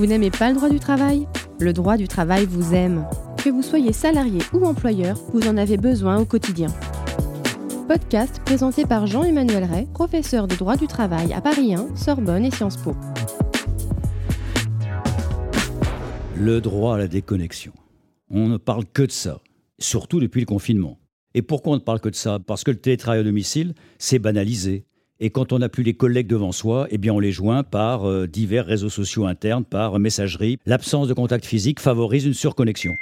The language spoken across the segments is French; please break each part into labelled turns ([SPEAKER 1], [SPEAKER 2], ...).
[SPEAKER 1] Vous n'aimez pas le droit du travail? Le droit du travail vous aime. Que vous soyez salarié ou employeur, vous en avez besoin au quotidien. Podcast présenté par Jean-Emmanuel Ray, professeur de droit du travail à Paris 1, Sorbonne et Sciences Po.
[SPEAKER 2] Le droit à la déconnexion. On ne parle que de ça, surtout depuis le confinement. Et pourquoi on ne parle que de ça? Parce que le télétravail à domicile, c'est banalisé. Et quand on n'a plus les collègues devant soi, eh on les joint par euh, divers réseaux sociaux internes, par messagerie. L'absence de contact physique favorise une surconnexion.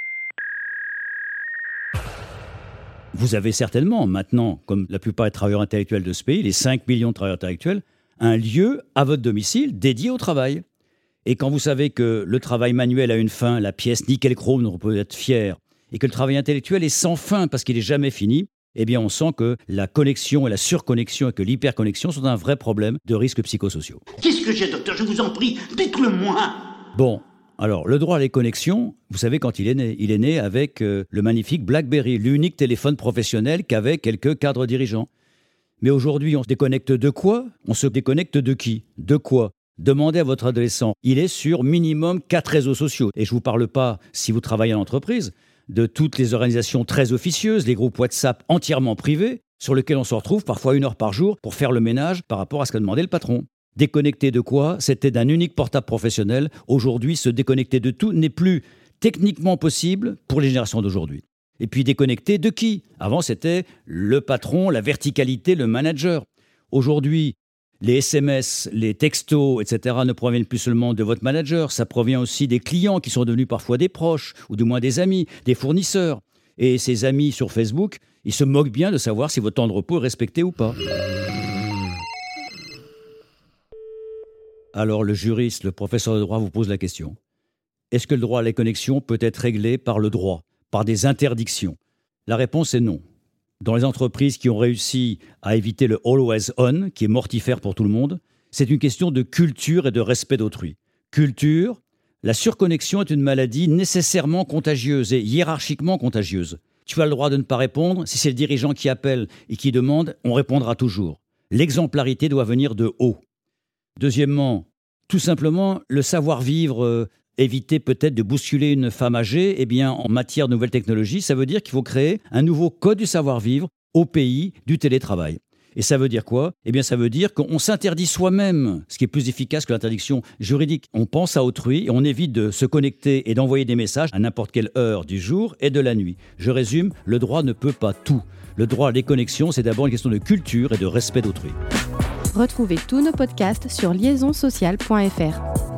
[SPEAKER 2] Vous avez certainement maintenant, comme la plupart des travailleurs intellectuels de ce pays, les 5 millions de travailleurs intellectuels, un lieu à votre domicile dédié au travail. Et quand vous savez que le travail manuel a une fin, la pièce nickel chrome on peut être fier, et que le travail intellectuel est sans fin parce qu'il n'est jamais fini, eh bien on sent que la connexion et la surconnexion et que l'hyperconnexion sont un vrai problème de risques psychosociaux.
[SPEAKER 3] Qu'est-ce que j'ai, docteur? Je vous en prie, dites-le-moi.
[SPEAKER 2] Bon, alors, le droit à les connexions, vous savez quand il est né Il est né avec euh, le magnifique BlackBerry, l'unique téléphone professionnel qu'avaient quelques cadres dirigeants. Mais aujourd'hui, on se déconnecte de quoi? On se déconnecte de qui? De quoi? Demandez à votre adolescent. Il est sur minimum quatre réseaux sociaux. Et je ne vous parle pas, si vous travaillez en entreprise, de toutes les organisations très officieuses, les groupes WhatsApp entièrement privés, sur lesquels on se retrouve parfois une heure par jour pour faire le ménage par rapport à ce qu'a demandé le patron. Déconnecter de quoi? C'était d'un unique portable professionnel. Aujourd'hui, se déconnecter de tout n'est plus techniquement possible pour les générations d'aujourd'hui. Et puis déconnecter de qui? Avant, c'était le patron, la verticalité, le manager. Aujourd'hui, les SMS, les textos, etc. ne proviennent plus seulement de votre manager, ça provient aussi des clients qui sont devenus parfois des proches, ou du moins des amis, des fournisseurs. Et ces amis sur Facebook, ils se moquent bien de savoir si votre temps de repos est respecté ou pas. Alors le juriste, le professeur de droit vous pose la question. Est-ce que le droit à la connexion peut être réglé par le droit, par des interdictions? La réponse est non. Dans les entreprises qui ont réussi à éviter le always on, qui est mortifère pour tout le monde, c'est une question de culture et de respect d'autrui. Culture, la surconnexion est une maladie nécessairement contagieuse et hiérarchiquement contagieuse. Tu as le droit de ne pas répondre. Si c'est le dirigeant qui appelle et qui demande, on répondra toujours. L'exemplarité doit venir de haut. Deuxièmement, tout simplement, le savoir-vivre, euh, éviter peut-être de bousculer une femme âgée, eh bien, en matière de nouvelles technologies, ça veut dire qu'il faut créer un nouveau code du savoir-vivre au pays du télétravail. Et ça veut dire quoi? Eh bien, ça veut dire qu'on s'interdit soi-même, ce qui est plus efficace que l'interdiction juridique. On pense à autrui et on évite de se connecter et d'envoyer des messages à n'importe quelle heure du jour et de la nuit. Je résume, le droit ne peut pas tout. Le droit à les connexions, c'est d'abord une question de culture et de respect d'autrui.
[SPEAKER 1] Retrouvez tous nos podcasts sur liaisonsocial.fr.